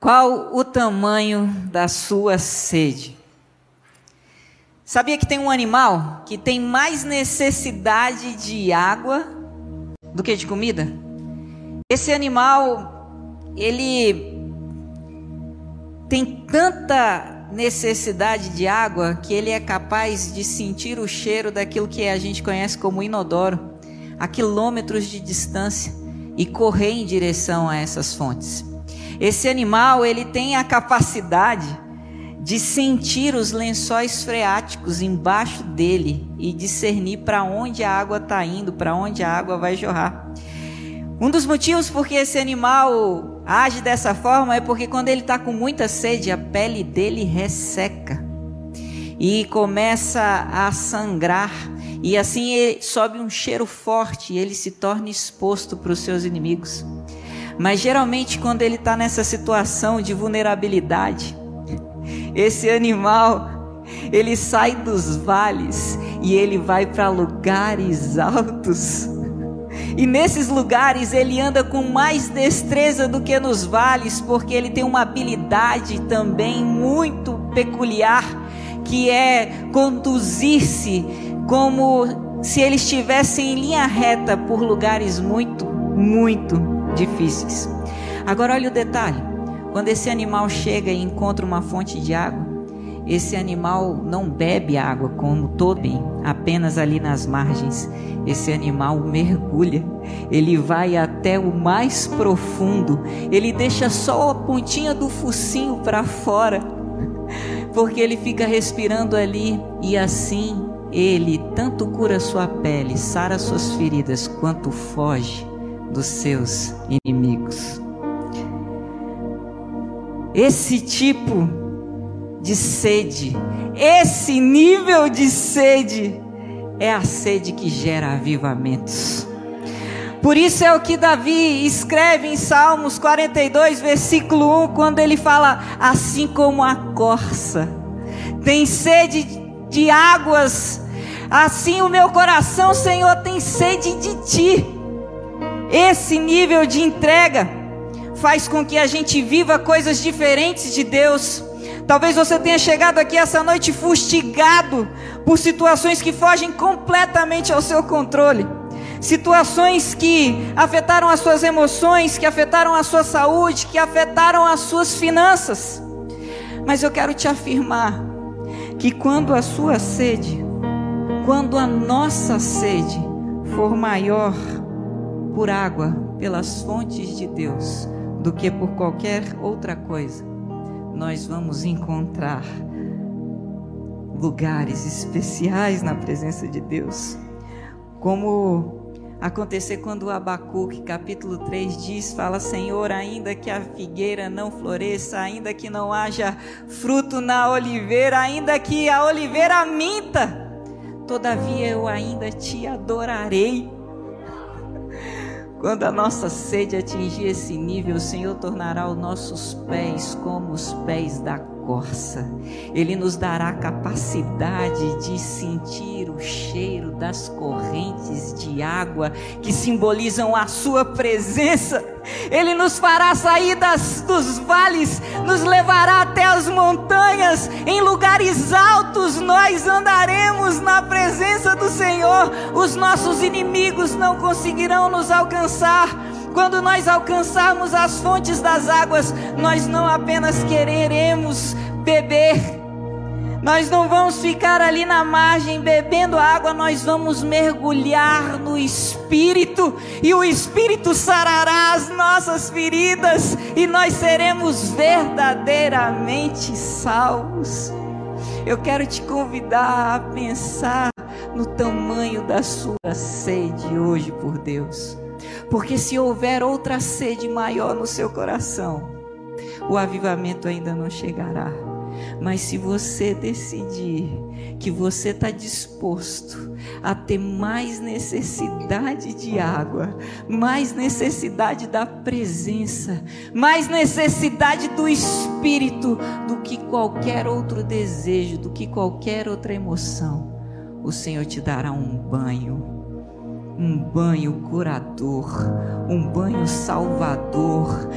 Qual o tamanho da sua sede? Sabia que tem um animal que tem mais necessidade de água do que de comida? Esse animal, ele tem tanta necessidade de água que ele é capaz de sentir o cheiro daquilo que a gente conhece como inodoro a quilômetros de distância e correr em direção a essas fontes. Esse animal, ele tem a capacidade de sentir os lençóis freáticos embaixo dele e discernir para onde a água está indo, para onde a água vai jorrar. Um dos motivos porque esse animal age dessa forma é porque quando ele está com muita sede, a pele dele resseca e começa a sangrar. E assim sobe um cheiro forte e ele se torna exposto para os seus inimigos. Mas geralmente, quando ele está nessa situação de vulnerabilidade, esse animal ele sai dos vales e ele vai para lugares altos. E nesses lugares ele anda com mais destreza do que nos vales, porque ele tem uma habilidade também muito peculiar, que é conduzir-se como se ele estivesse em linha reta por lugares muito, muito difíceis. Agora olha o detalhe: quando esse animal chega e encontra uma fonte de água, esse animal não bebe água como todo apenas ali nas margens. Esse animal mergulha, ele vai até o mais profundo, ele deixa só a pontinha do focinho para fora, porque ele fica respirando ali. E assim ele tanto cura sua pele, sara suas feridas, quanto foge dos seus inimigos. Esse tipo de sede, esse nível de sede, é a sede que gera avivamentos. Por isso é o que Davi escreve em Salmos 42, versículo 1, quando ele fala: Assim como a corça tem sede de águas, assim o meu coração, Senhor, tem sede de ti. Esse nível de entrega faz com que a gente viva coisas diferentes de Deus. Talvez você tenha chegado aqui essa noite fustigado por situações que fogem completamente ao seu controle. Situações que afetaram as suas emoções, que afetaram a sua saúde, que afetaram as suas finanças. Mas eu quero te afirmar que quando a sua sede, quando a nossa sede for maior, por água, pelas fontes de Deus, do que por qualquer outra coisa, nós vamos encontrar lugares especiais na presença de Deus. Como acontecer quando Abacuque, capítulo 3 diz, fala: Senhor, ainda que a figueira não floresça, ainda que não haja fruto na oliveira, ainda que a oliveira minta, todavia eu ainda te adorarei quando a nossa sede atingir esse nível, o Senhor tornará os nossos pés como os pés da corça. Ele nos dará capacidade de sentir o cheiro das correntes de água que simbolizam a Sua presença. Ele nos fará sair das, dos vales, nos levará até as montanhas, em lugares altos nós andaremos na presença Senhor. Os nossos inimigos não conseguirão nos alcançar quando nós alcançarmos as fontes das águas, nós não apenas quereremos beber, nós não vamos ficar ali na margem bebendo água, nós vamos mergulhar no Espírito, e o Espírito sarará as nossas feridas, e nós seremos verdadeiramente salvos. Eu quero te convidar a pensar no tamanho da sua sede hoje por Deus. Porque se houver outra sede maior no seu coração, o avivamento ainda não chegará. Mas se você decidir que você está disposto a ter mais necessidade de água, mais necessidade da presença, mais necessidade do Espírito do que qualquer outro desejo, do que qualquer outra emoção, o Senhor te dará um banho um banho curador, um banho salvador,